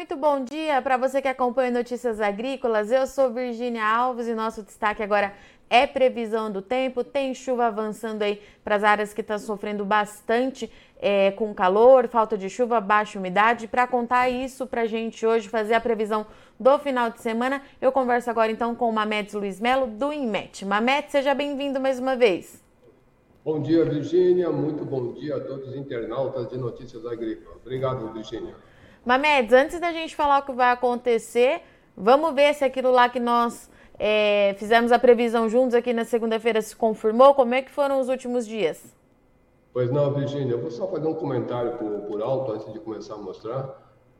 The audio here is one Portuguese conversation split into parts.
Muito bom dia para você que acompanha Notícias Agrícolas. Eu sou Virgínia Alves e nosso destaque agora é previsão do tempo. Tem chuva avançando aí para as áreas que estão sofrendo bastante é, com calor, falta de chuva, baixa umidade. Para contar isso para a gente hoje, fazer a previsão do final de semana, eu converso agora então com o Mamedes Luiz Melo do INMET. Mamedes, seja bem-vindo mais uma vez. Bom dia, Virgínia. Muito bom dia a todos os internautas de Notícias Agrícolas. Obrigado, Virgínia. Mamedes, antes da gente falar o que vai acontecer, vamos ver se aquilo lá que nós é, fizemos a previsão juntos aqui na segunda-feira se confirmou. Como é que foram os últimos dias? Pois não, Virginia, eu vou só fazer um comentário por, por alto antes de começar a mostrar,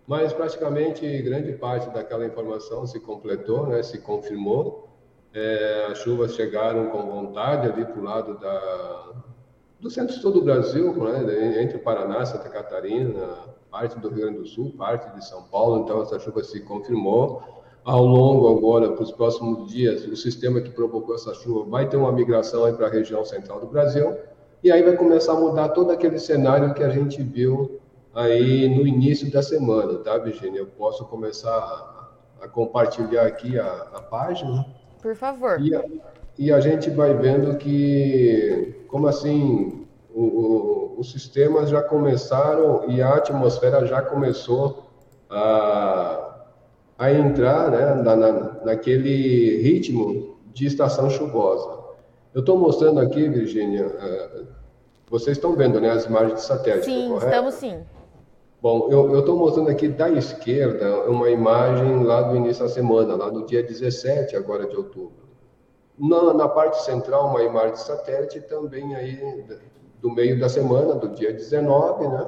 mas praticamente grande parte daquela informação se completou, né, se confirmou. É, as chuvas chegaram com vontade ali para o lado da, do centro-sul do Brasil, né, entre o Paraná, Santa Catarina, parte do Rio Grande do Sul, parte de São Paulo, então essa chuva se confirmou. Ao longo agora, para os próximos dias, o sistema que provocou essa chuva vai ter uma migração para a região central do Brasil, e aí vai começar a mudar todo aquele cenário que a gente viu aí no início da semana, tá, Virginia? Eu posso começar a, a compartilhar aqui a, a, página? Por favor. E e a gente vai vendo que, como assim, o, o, os sistemas já começaram e a atmosfera já começou a, a entrar né, na, na, naquele ritmo de estação chuvosa. Eu estou mostrando aqui, Virginia, uh, vocês estão vendo né, as imagens de satélite, Sim, correto? estamos sim. Bom, eu estou mostrando aqui da esquerda uma imagem lá do início da semana, lá do dia 17 agora de outubro. Na, na parte central, uma imagem de satélite também aí do meio da semana, do dia 19, né?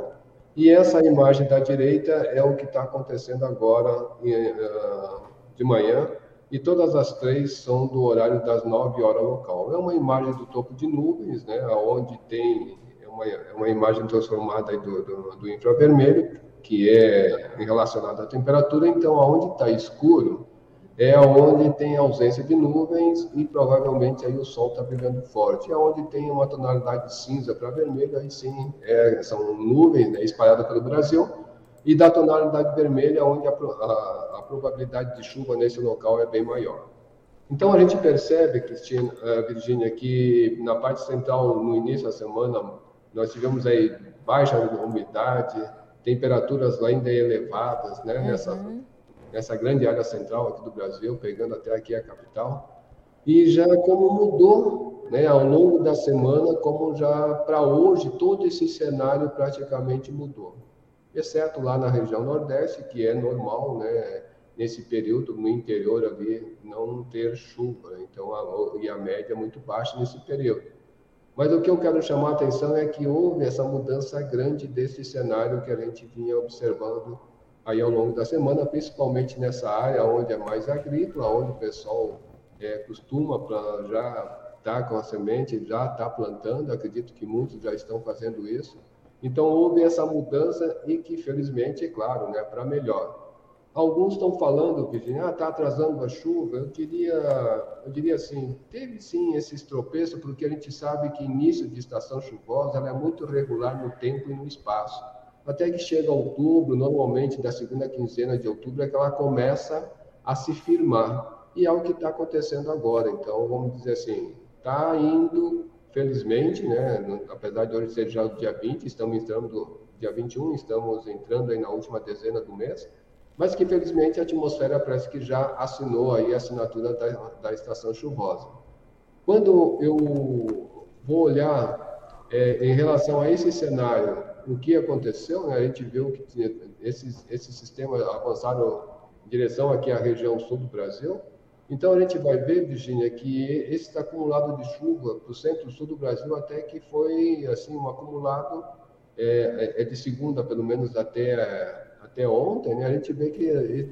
E essa imagem da direita é o que está acontecendo agora uh, de manhã, e todas as três são do horário das 9 horas local. É uma imagem do topo de nuvens, né, onde tem é uma, é uma imagem transformada do, do, do, infravermelho, que é relacionada à temperatura, então aonde está escuro é onde tem ausência de nuvens e provavelmente aí o sol está brilhando forte. E aonde tem uma tonalidade cinza para vermelho, aí sim é, são nuvens né, espalhadas pelo Brasil, e da tonalidade vermelha, onde a, a, a, probabilidade de chuva nesse local é bem maior. Então a gente percebe, Cristina, uh, Virginia, que na parte central, no início da semana, nós tivemos aí baixa umidade, temperaturas ainda elevadas, né, uhum. nessa, nessa grande área central aqui do Brasil, pegando até aqui a capital. E já como mudou né, ao longo da semana, como já para hoje, todo esse cenário praticamente mudou exceto lá na região Nordeste, que é normal, né, nesse período no interior ali não ter chuva, então a, e a média é muito baixa nesse período. Mas o que eu quero chamar a atenção é que houve essa mudança grande desse cenário que a gente vinha observando aí ao longo da semana, principalmente nessa área onde é mais agrícola, onde o pessoal é, costuma já estar tá com a semente, já está plantando, acredito que muitos já estão fazendo isso, então, houve essa mudança e que, felizmente, é claro, né, para melhor. Alguns estão falando, Virginia, está ah, atrasando a chuva. Eu diria, eu diria assim, teve sim esses tropeços, porque a gente sabe que início de estação chuvosa é muito regular no tempo e no espaço. Até que chega outubro, normalmente da segunda quinzena de outubro, é que ela começa a se firmar. E é o que está acontecendo agora. Então, vamos dizer assim, está indo felizmente, né, apesar de hoje ser já o dia 20, estamos entrando, dia 21, estamos entrando aí na última dezena do mês, mas que felizmente a atmosfera parece que já assinou aí a assinatura da, da estação chuvosa. Quando eu vou olhar é, em relação a esse cenário, o que aconteceu, né, a gente viu que esses, esses sistemas avançaram em direção aqui à região sul do Brasil, então a gente vai ver, Virginia, que esse acumulado de chuva para o centro-sul do Brasil até que foi assim um acumulado é, é, é de segunda, pelo menos até até ontem, né? A gente vê que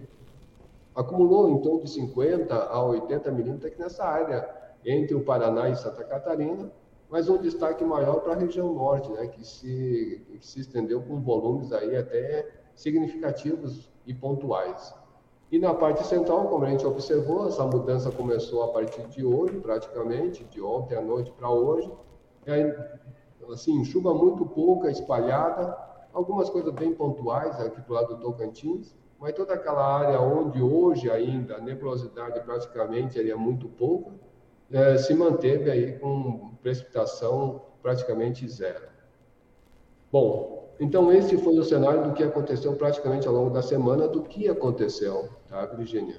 acumulou em torno de 50 a 80 milímetros aqui nessa área entre o Paraná e Santa Catarina, mas um destaque maior para a região norte, né? Que se que se estendeu com volumes aí até significativos e pontuais. E na parte central, como a gente observou, essa mudança começou a partir de hoje, praticamente, de ontem à noite para hoje. É, assim, chuva muito pouca, espalhada, algumas coisas bem pontuais aqui do lado do Tocantins, mas toda aquela área onde hoje ainda a nebulosidade praticamente é muito pouca, é, se manteve aí com precipitação praticamente zero. Bom, então esse foi o cenário do que aconteceu praticamente ao longo da semana, do que aconteceu, tá, Virginia?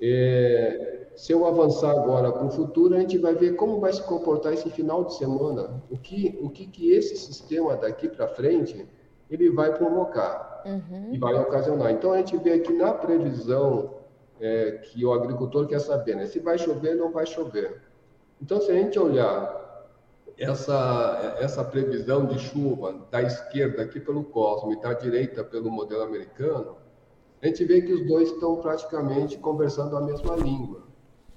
É, se eu avançar agora para o futuro, a gente vai ver como vai se comportar esse final de semana, o que, o que, que esse sistema daqui para frente ele vai provocar uhum. e vai ocasionar. Então a gente vê aqui na previsão é, que o agricultor quer saber, né? Se vai chover ou não vai chover. Então se a gente olhar essa, essa previsão de chuva da esquerda aqui pelo Cosmo e da direita pelo modelo americano, a gente vê que os dois estão praticamente conversando a mesma língua.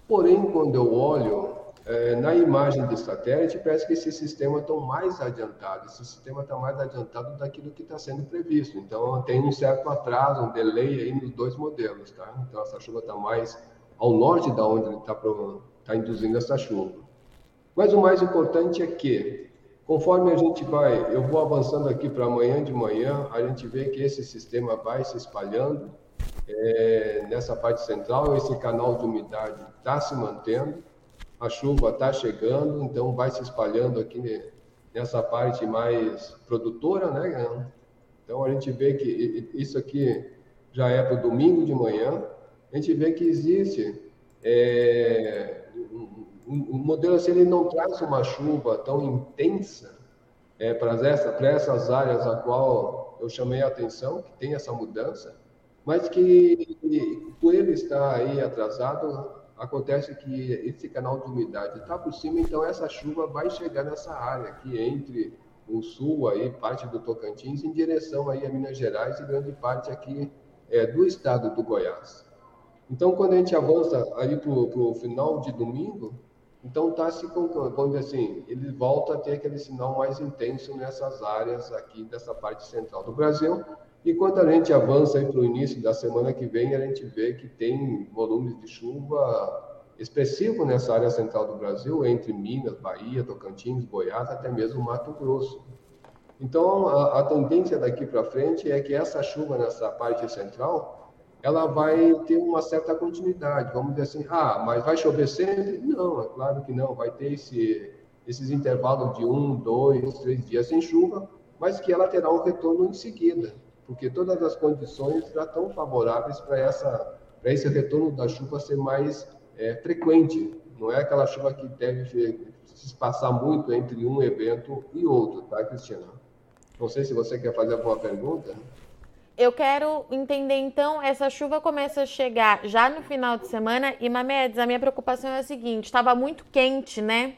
Porém, quando eu olho é, na imagem de satélite, parece que esses sistemas estão mais adiantados. Esse sistema está mais adiantado daquilo que está sendo previsto. Então, tem um certo atraso, um delay aí nos dois modelos. Tá? Então, essa chuva está mais ao norte da onde ele está tá induzindo essa chuva. Mas o mais importante é que, conforme a gente vai, eu vou avançando aqui para amanhã de manhã, a gente vê que esse sistema vai se espalhando é, nessa parte central, esse canal de umidade está se mantendo, a chuva está chegando, então vai se espalhando aqui nessa parte mais produtora, né? Então a gente vê que isso aqui já é para o domingo de manhã, a gente vê que existe é, o modelo assim, ele não traz uma chuva tão intensa é, para, essa, essas áreas a qual eu chamei a atenção, que tem essa mudança, mas que por ele estar aí atrasado, acontece que esse canal de umidade está por cima, então essa chuva vai chegar nessa área aqui entre o sul, aí, parte do Tocantins, em direção aí a Minas Gerais e grande parte aqui é, do estado do Goiás. Então, quando a gente avança aí para o final de domingo, então está se dizer assim, ele volta a ter aquele sinal mais intenso nessas áreas aqui dessa parte central do Brasil. E quando a gente avança para o início da semana que vem, a gente vê que tem volumes de chuva expressivo nessa área central do Brasil, entre Minas, Bahia, Tocantins, Goiás, até mesmo Mato Grosso. Então, a, a tendência daqui para frente é que essa chuva nessa parte central ela vai ter uma certa continuidade. Vamos dizer assim, ah, mas vai chover sempre? Não, é claro que não. Vai ter esse, esses intervalos de um, dois, três dias sem chuva, mas que ela terá um retorno em seguida, porque todas as condições já estão favoráveis para essa para esse retorno da chuva ser mais é, frequente. Não é aquela chuva que deve se espaçar muito entre um evento e outro, tá, Cristina? Não sei se você quer fazer alguma pergunta. Eu quero entender então, essa chuva começa a chegar já no final de semana e Mamedes, a minha preocupação é a seguinte, estava muito quente, né?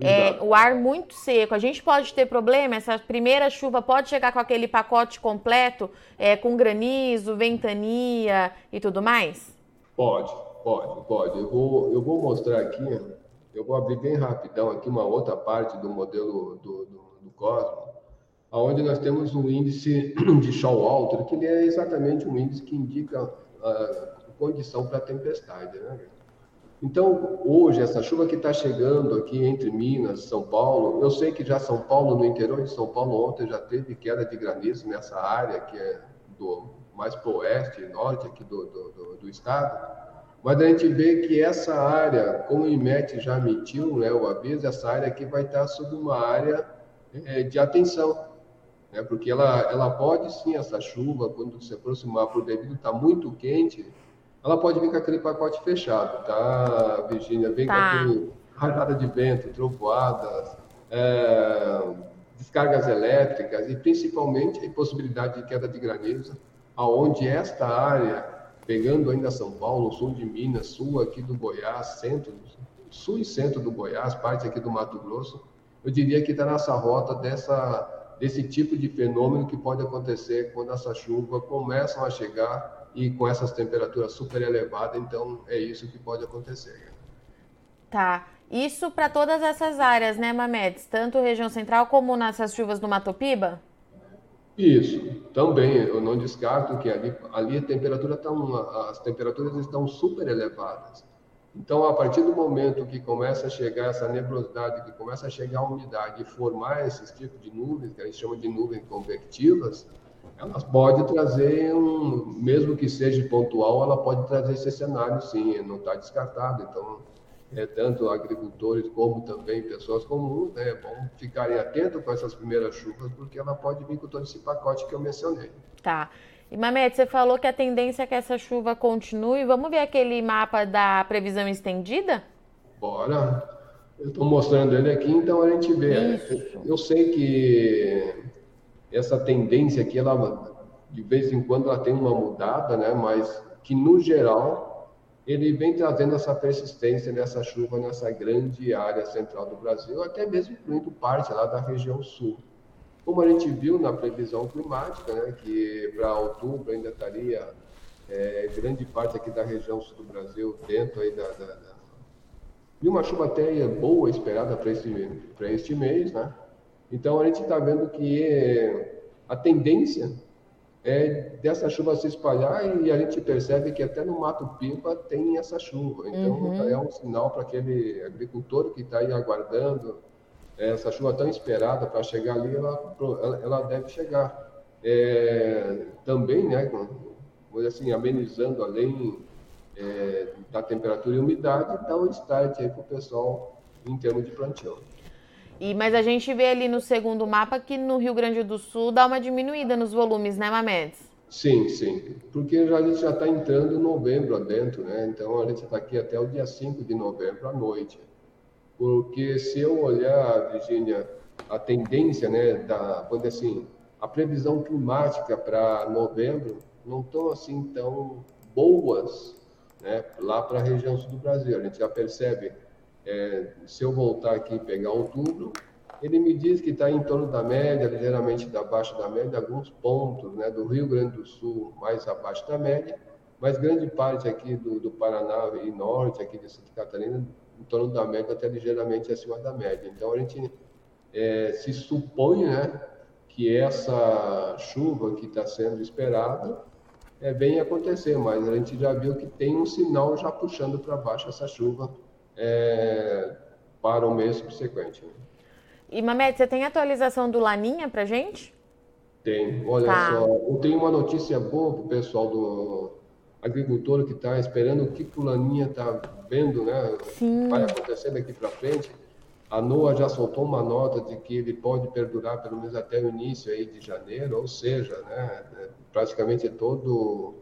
É, o ar muito seco. A gente pode ter problema? Essa primeira chuva pode chegar com aquele pacote completo, é, com granizo, ventania e tudo mais? Pode, pode, pode. Eu vou, eu vou mostrar aqui, eu vou abrir bem rapidão aqui uma outra parte do modelo do, do, do Cosmo onde nós temos um índice de Showalter, que é exatamente um índice que indica a condição para tempestade. Né? Então, hoje, essa chuva que está chegando aqui entre Minas São Paulo, eu sei que já São Paulo, no interior de São Paulo, ontem já teve queda de granizo nessa área que é do mais para o oeste e norte aqui do, do, do, do, estado, mas a gente vê que essa área, como o IMET já emitiu né, o aviso, essa área aqui vai estar sob uma área é, de atenção né? porque ela, ela pode sim, essa chuva, quando se aproximar por devido estar tá muito quente, ela pode vir com aquele pacote fechado, tá, Virginia? Vem tá. com aquele rajada de vento, trovoadas, é, descargas elétricas e principalmente a possibilidade de queda de granizo, aonde esta área, pegando ainda São Paulo, sul de Minas, sul aqui do Goiás, centro, sul e centro do Goiás, parte aqui do Mato Grosso, eu diria que está nessa rota dessa desse tipo de fenômeno que pode acontecer quando essa chuva começam a chegar e com essas temperaturas super elevadas, então é isso que pode acontecer. Tá. Isso para todas essas áreas, né, Mamedes? Tanto região central como nessas chuvas do Matopiba? Isso, também. Eu não descarto que ali, ali a temperatura tá uma, as temperaturas estão super elevadas. Então, a partir do momento que começa a chegar essa nebulosidade, que começa a chegar a umidade e formar esses tipos de nuvens, que a gente chama de nuvens convectivas, ela pode trazer um, mesmo que seja pontual, ela pode trazer esse cenário, sim, não está descartado. Então, é, tanto agricultores como também pessoas comuns, né, é bom ficarem atentos com essas primeiras chuvas, porque ela pode vir com todo esse pacote que eu mencionei. Tá. E Mamete, você falou que a tendência é que essa chuva continue. Vamos ver aquele mapa da previsão estendida? Bora. Eu estou mostrando ele aqui, então a gente vê. Isso. Eu sei que essa tendência aqui, ela de vez em quando ela tem uma mudada, né? Mas que no geral ele vem trazendo essa persistência nessa chuva nessa grande área central do Brasil, até mesmo incluindo parte lá da região sul. Como a gente viu na previsão climática, né, que para outubro ainda estaria é, grande parte aqui da região sul do Brasil dentro aí da, da, da de uma chuva até boa esperada para este, para este mês, né? Então a gente está vendo que a tendência é dessa chuva se espalhar e a gente percebe que até no Mato Pipa tem essa chuva. Então uhum. é um sinal para aquele agricultor que está aí aguardando essa chuva tão esperada para chegar ali, ela, ela deve chegar. É, também, né, assim, amenizando além é, da temperatura e umidade, dá um start aí para o pessoal em termos de plantio. E, mas a gente vê ali no segundo mapa que no Rio Grande do Sul dá uma diminuída nos volumes, né, Mamedes? Sim, sim. Porque já, a gente já está entrando em novembro adentro, né? Então a gente está aqui até o dia 5 de novembro à noite. Porque se eu olhar, Virginia, a tendência, né, da, quando assim, a previsão climática para novembro não estão assim tão boas né, lá para a região sul do Brasil. A gente já percebe é, se eu voltar aqui e pegar outubro, ele me diz que está em torno da média, ligeiramente abaixo da média, alguns pontos né, do Rio Grande do Sul mais abaixo da média, mas grande parte aqui do, do Paraná e norte, aqui de Santa Catarina, em torno da média, até ligeiramente acima da média. Então, a gente é, se supõe né, que essa chuva que está sendo esperada é, venha acontecer, mas a gente já viu que tem um sinal já puxando para baixo essa chuva é, para o mês subsequente. Né? E Mamed, você tem atualização do Laninha para gente? Tem. Olha tá. só, eu tenho uma notícia boa para o pessoal do agricultor que está esperando o que o Laninha está vendo, né? Sim. Vai acontecer daqui para frente. A NOAA já soltou uma nota de que ele pode perdurar pelo menos até o início aí de janeiro, ou seja, né, praticamente todo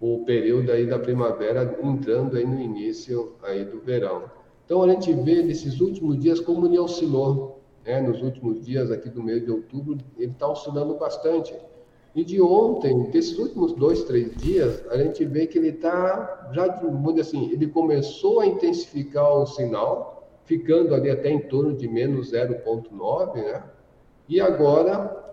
o período aí da primavera entrando aí no início aí do verão. Então a gente vê nesses últimos dias como ele oscilou, né? Nos últimos dias aqui do mês de outubro ele está oscilando bastante. E de ontem, desses últimos dois, três dias, a gente vê que ele está já, vamos assim, ele começou a intensificar o sinal, ficando ali até em torno de menos 0,9, né? E agora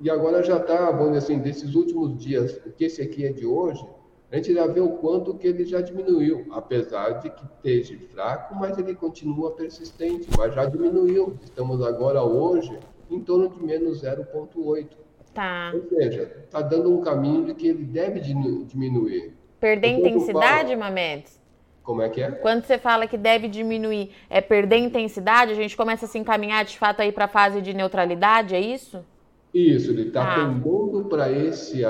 e agora já está, vamos dizer assim, desses últimos dias, que esse aqui é de hoje, a gente já vê o quanto que ele já diminuiu, apesar de que esteja fraco, mas ele continua persistente, mas já diminuiu. Estamos agora hoje em torno de menos 0,8. Tá. Ou seja, está dando um caminho de que ele deve diminuir. Perder intensidade, falo... Mamedes? Como é que é? Quando você fala que deve diminuir, é perder intensidade, a gente começa a se encaminhar de fato aí para a fase de neutralidade, é isso? Isso, ele está ah. tendendo para esse,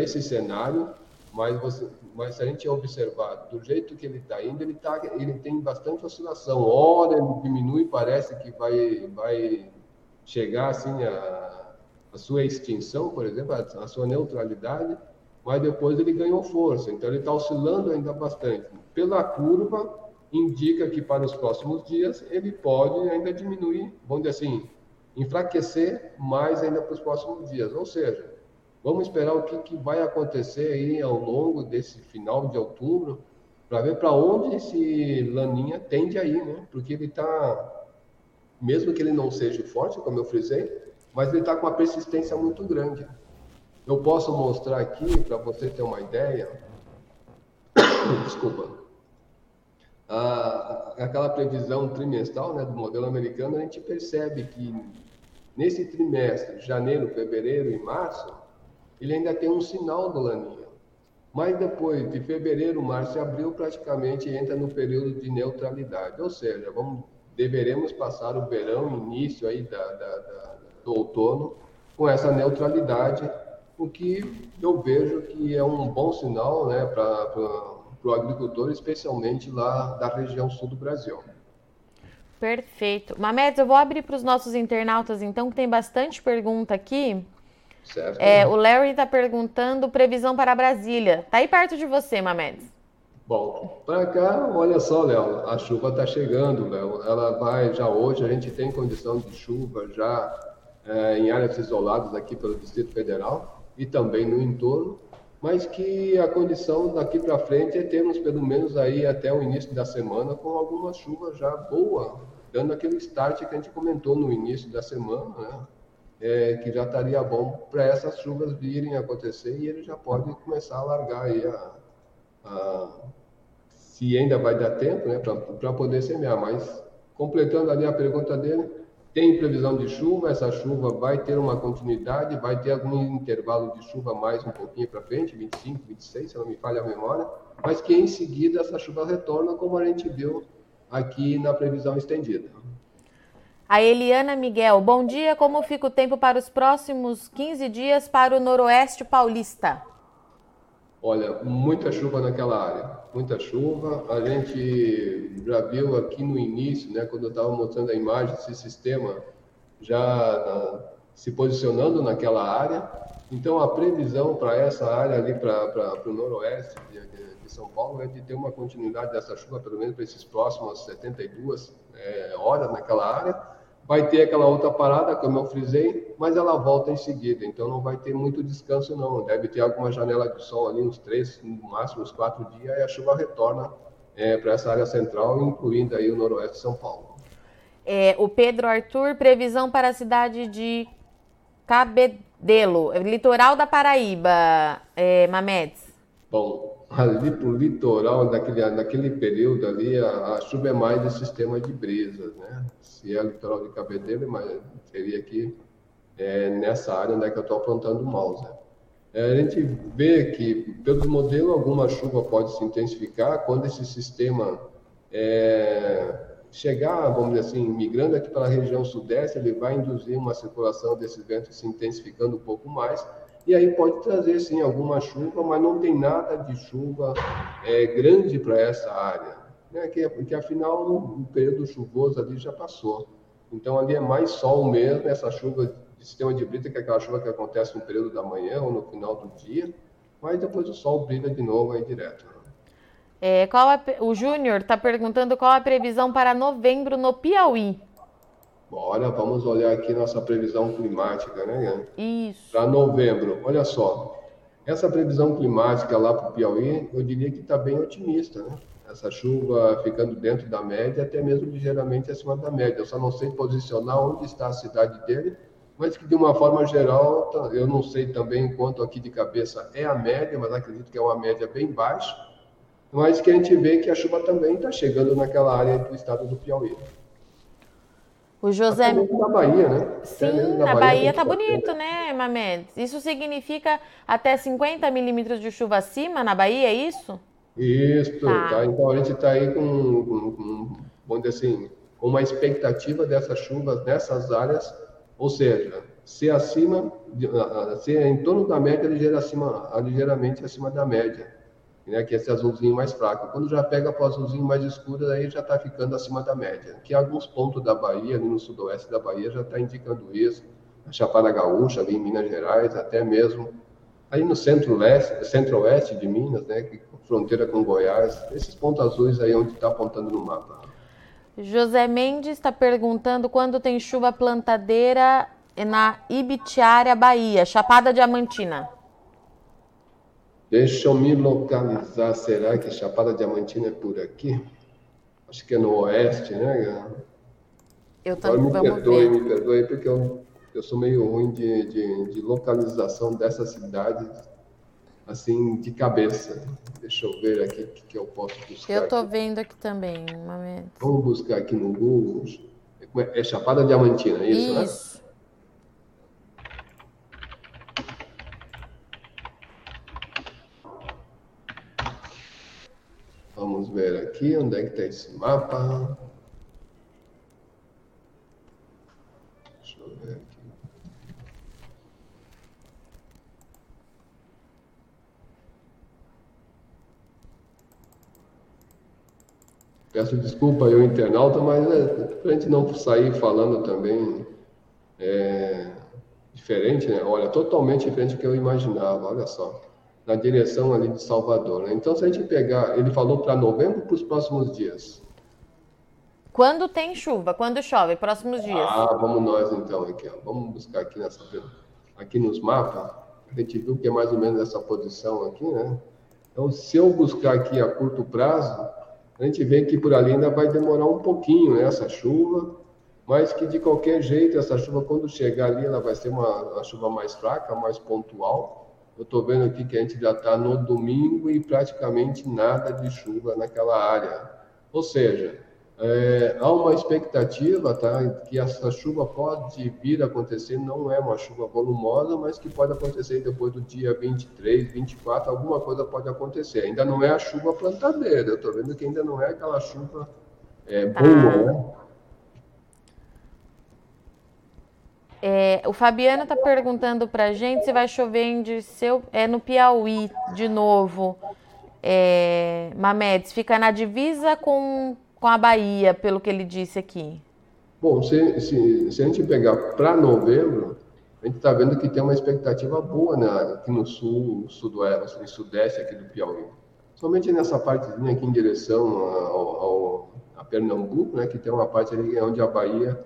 esse cenário, mas, você, mas se a gente observar do jeito que ele está indo, ele, tá, ele tem bastante oscilação. Ora ele diminui, parece que vai, vai chegar assim a, a sua extinção, por exemplo, a, a sua neutralidade, mas depois ele ganhou força. Então ele está oscilando ainda bastante. Pela curva, indica que para os próximos dias ele pode ainda diminuir, vamos dizer assim, enfraquecer mais ainda para os próximos dias. Ou seja, vamos esperar o que, que vai acontecer aí ao longo desse final de outubro para ver para onde esse Laninha tende aí, né? Porque ele está, mesmo que ele não seja forte, como eu frisei, mas ele está com uma persistência muito grande. Eu posso mostrar aqui para você ter uma ideia. Desculpa a, aquela previsão trimestral né, do modelo americano, a gente percebe que nesse trimestre, janeiro, fevereiro e março, ele ainda tem um sinal do laninha. Mas depois de fevereiro, março e abril, praticamente entra no período de neutralidade. Ou seja, vamos, deveremos passar o verão, início aí da, da, da, do outono, com essa neutralidade, o que eu vejo que é um bom sinal né, para o agricultor, especialmente lá da região sul do Brasil. Perfeito. Mamedes, eu vou abrir para os nossos internautas, então, que tem bastante pergunta aqui. Certo. É, o Larry está perguntando previsão para Brasília. Está aí perto de você, Mamedes. Bom, para cá, olha só, Léo, a chuva está chegando, Léo. Ela vai, já hoje a gente tem condição de chuva já é, em áreas isoladas aqui pelo Distrito Federal e também no entorno mas que a condição daqui para frente é termos pelo menos aí até o início da semana com alguma chuva já boa, dando aquele start que a gente comentou no início da semana, né? É, que já estaria bom para essas chuvas virem acontecer e ele já pode começar a largar aí a, a se ainda vai dar tempo, né, para poder semear. Mas completando ali a pergunta dele, tem previsão de chuva, essa chuva vai ter uma continuidade, vai ter algum intervalo de chuva mais um pouquinho para frente, 25, 26, se não me falha a memória, mas que em seguida essa chuva retorna, como a gente viu aqui na previsão estendida. A Eliana Miguel, bom dia. Como fica o tempo para os próximos 15 dias para o Noroeste Paulista? Olha, muita chuva naquela área, muita chuva. A gente já viu aqui no início, né, quando eu estava mostrando a imagem desse sistema já se posicionando naquela área. Então, a previsão para essa área ali, para o noroeste de, de, São Paulo, é de ter uma continuidade dessa chuva, pelo menos para esses próximos 72 é, horas naquela área vai ter aquela outra parada, como eu frisei, mas ela volta em seguida, então não vai ter muito descanso não. Deve ter alguma janela de sol ali, uns três, no máximo uns quatro dias, e a chuva retorna é, para essa área central, incluindo aí o noroeste de São Paulo. É, o Pedro Arthur, previsão para a cidade de Cabedelo, litoral da Paraíba, é, Mamedes. Bom, ali para o litoral, naquele, naquele período ali, a, a, chuva é mais de sistema de brisas, né? Se é litoral de Cabedelo, mas seria aqui é, nessa área onde é que eu estou apontando o mouse. É, a gente vê que, pelo modelo, alguma chuva pode se intensificar quando esse sistema é, chegar, vamos dizer assim, migrando aqui para a região sudeste, ele vai induzir uma circulação desses ventos se intensificando um pouco mais, e aí pode trazer sim alguma chuva, mas não tem nada de chuva é, grande para essa área, né? que, porque afinal o período chuvoso ali já passou. Então ali é mais sol mesmo, essa chuva de sistema de brita, que é aquela chuva que acontece no período da manhã ou no final do dia, mas depois o sol brilha de novo aí direto. É, qual a, o Júnior está perguntando qual a previsão para novembro no Piauí. Bora, vamos olhar aqui nossa previsão climática, né? Isso. Para novembro, olha só. Essa previsão climática lá para o Piauí, eu diria que está bem otimista, né? Essa chuva ficando dentro da média, até mesmo ligeiramente acima da média. Eu só não sei posicionar onde está a cidade dele, mas que de uma forma geral, tá, eu não sei também quanto aqui de cabeça é a média, mas acredito que é uma média bem baixa. Mas que a gente vê que a chuva também está chegando naquela área do estado do Piauí. O José. Na Bahia, né? Sim, na Bahia, Bahia tá bonito, né, Mamedes? Isso significa até 50 milímetros de chuva acima na Bahia, é isso? Isso, tá. tá. Então a gente está aí com, com, com, vamos dizer assim, com uma expectativa dessas chuvas nessas áreas, ou seja, ser acima, ser em torno da média, ligeira acima, ligeiramente acima da média né, que é esse azulzinho mais fraco. Quando já pega para o azulzinho mais escuro, aí já está ficando acima da média. Que alguns pontos da Bahia, ali no sudoeste da Bahia, já está indicando isso. A Chapada Gaúcha, ali em Minas Gerais, até mesmo aí no centro-oeste de Minas, né, fronteira com Goiás, esses pontos azuis aí onde está apontando no mapa. José Mendes está perguntando quando tem chuva plantadeira na Ibitiária, Bahia, Chapada Diamantina. Deixa eu me localizar. Será que Chapada Diamantina é por aqui? Acho que é no oeste, né? Eu também. Me perdoe, ver. me perdoe, porque eu, eu sou meio ruim de, de, de localização dessa cidade, assim, de cabeça. Deixa eu ver aqui o que, que eu posso buscar. Eu aqui. vendo aqui também, um momento. Vamos buscar aqui no Google. É Chapada Diamantina, é isso, isso. né? Vamos ver aqui onde é que está esse mapa. Deixa eu ver aqui. Peço desculpa aí o internauta, mas é, para a gente não sair falando também é, diferente, né? Olha, totalmente diferente do que eu imaginava, olha só. Na direção ali de Salvador. Né? Então, se a gente pegar, ele falou para novembro para os próximos dias. Quando tem chuva, quando chove, próximos dias. Ah, vamos nós então aqui, ó. Vamos buscar aqui nessa aqui nos mapas. A gente viu que é mais ou menos essa posição aqui, né? Então, se eu buscar aqui a curto prazo, a gente vê que por ali ainda vai demorar um pouquinho né, essa chuva, mas que de qualquer jeito essa chuva quando chegar ali ela vai ser uma, uma chuva mais fraca, mais pontual. Eu estou vendo aqui que a gente já está no domingo e praticamente nada de chuva naquela área. Ou seja, é, há uma expectativa tá, que essa chuva pode vir a acontecer, não é uma chuva volumosa, mas que pode acontecer depois do dia 23, 24, alguma coisa pode acontecer. Ainda não é a chuva plantadeira, eu estou vendo que ainda não é aquela chuva é, boa, ah. né? É, o Fabiano está perguntando para a gente se vai chover em Dirceu, é no Piauí de novo. É, Mamedes, fica na divisa com com a Bahia, pelo que ele disse aqui? Bom, se, se, se a gente pegar para novembro, a gente está vendo que tem uma expectativa boa né, aqui no sul, sudoeste, no sudeste aqui do Piauí. Somente nessa partezinha aqui em direção ao, ao, a Pernambuco, né, que tem uma parte ali onde a Bahia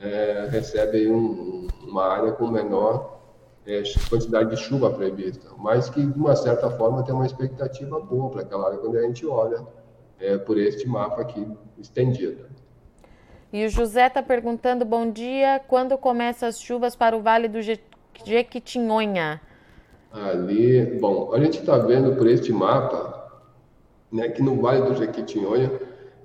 é, recebe um, uma área com menor é, quantidade de chuva prevista, mas que de uma certa forma tem uma expectativa boa para aquela área quando a gente olha é, por este mapa aqui estendido. E o José está perguntando, bom dia, quando começam as chuvas para o Vale do Jequitinhonha? Ali, bom, a gente está vendo por este mapa, né, que no Vale do Jequitinhonha,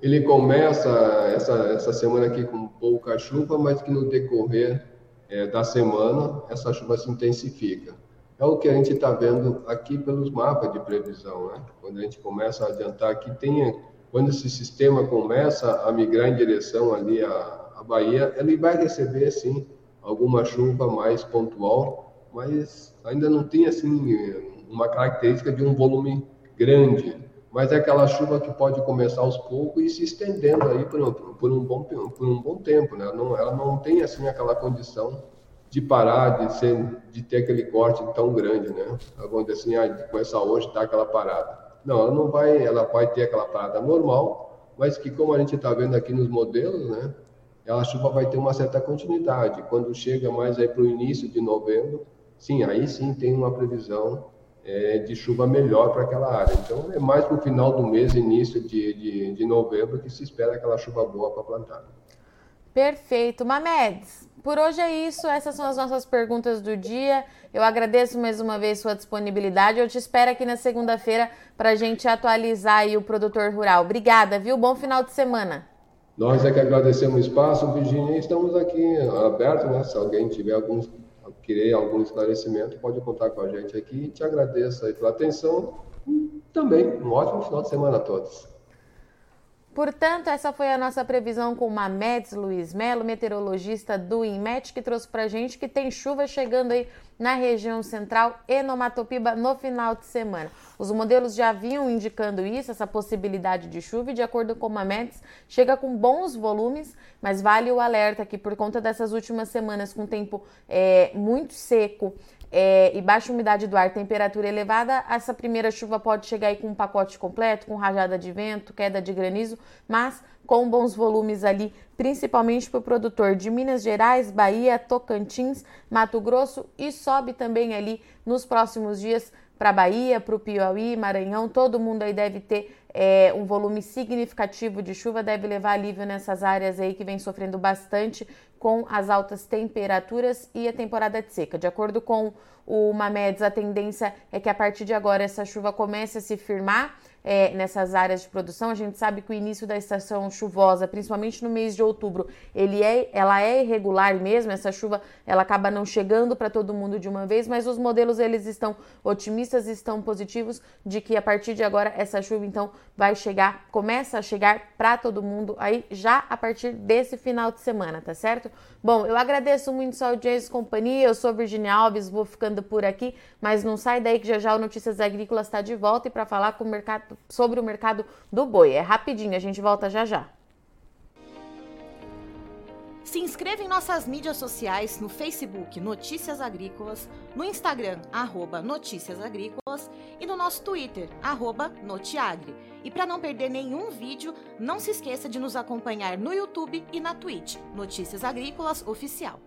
ele começa essa, essa semana aqui com pouca chuva, mas que no decorrer é, da semana essa chuva se intensifica. É o que a gente está vendo aqui pelos mapas de previsão, né? Quando a gente começa a adiantar aqui, tem, quando esse sistema começa a migrar em direção ali à, à Bahia, ele vai receber, sim, alguma chuva mais pontual, mas ainda não tem, assim, uma característica de um volume grande, mas é aquela chuva que pode começar aos poucos e se estendendo aí por por um, bom, por um bom tempo, né? Não, ela não tem, assim, aquela condição de parar, de, ser, de ter aquele corte tão grande, né? Dizer assim, ah, começar hoje, tá aquela parada. Não, ela não vai, ela vai ter aquela parada normal, mas que como a gente está vendo aqui nos modelos, né? A chuva vai ter uma certa continuidade. Quando chega mais aí para o início de novembro, sim, aí sim tem uma previsão é, de chuva melhor para aquela área. Então é mais para o final do mês, início de, de, de novembro, que se espera aquela chuva boa para plantar. Perfeito. Mamedes, por hoje é isso. Essas são as nossas perguntas do dia. Eu agradeço mais uma vez sua disponibilidade. Eu te espero aqui na segunda-feira para a gente atualizar aí o produtor rural. Obrigada, viu? Bom final de semana. Nós é que agradecemos o espaço, Virginia. Estamos aqui abertos, né? Se alguém tiver algum, querer algum esclarecimento, pode contar com a gente aqui. Te agradeço aí pela atenção. Também um ótimo final de semana a todos. Portanto, essa foi a nossa previsão com o Mamedes Luiz Melo, meteorologista do INMET, que trouxe para gente que tem chuva chegando aí na região central e no Matopiba no final de semana. Os modelos já vinham indicando isso, essa possibilidade de chuva, e de acordo com o Mamedes, chega com bons volumes, mas vale o alerta que por conta dessas últimas semanas com tempo é, muito seco, é, e baixa umidade do ar, temperatura elevada, essa primeira chuva pode chegar aí com um pacote completo, com rajada de vento, queda de granizo, mas com bons volumes ali, principalmente para o produtor de Minas Gerais, Bahia, Tocantins, Mato Grosso e sobe também ali nos próximos dias para Bahia, para o Piauí, Maranhão, todo mundo aí deve ter é, um volume significativo de chuva, deve levar alívio nessas áreas aí que vem sofrendo bastante com as altas temperaturas e a temporada de seca. De acordo com o Mamedes, a tendência é que a partir de agora essa chuva comece a se firmar é, nessas áreas de produção. A gente sabe que o início da estação chuvosa, principalmente no mês de outubro, ele é, ela é irregular mesmo. Essa chuva ela acaba não chegando para todo mundo de uma vez, mas os modelos eles estão otimistas, estão positivos de que a partir de agora essa chuva então vai chegar, começa a chegar para todo mundo aí já a partir desse final de semana, tá certo? Bom, eu agradeço muito sua audiência e companhia. Eu sou Virginia Alves, vou ficando por aqui, mas não sai daí que já já o Notícias Agrícolas está de volta e para falar com o mercado sobre o mercado do boi. É rapidinho, a gente volta já já. Se inscreva em nossas mídias sociais no Facebook Notícias Agrícolas, no Instagram arroba Notícias Agrícolas e no nosso Twitter arroba Notiagre. E para não perder nenhum vídeo, não se esqueça de nos acompanhar no YouTube e na Twitch Notícias Agrícolas Oficial.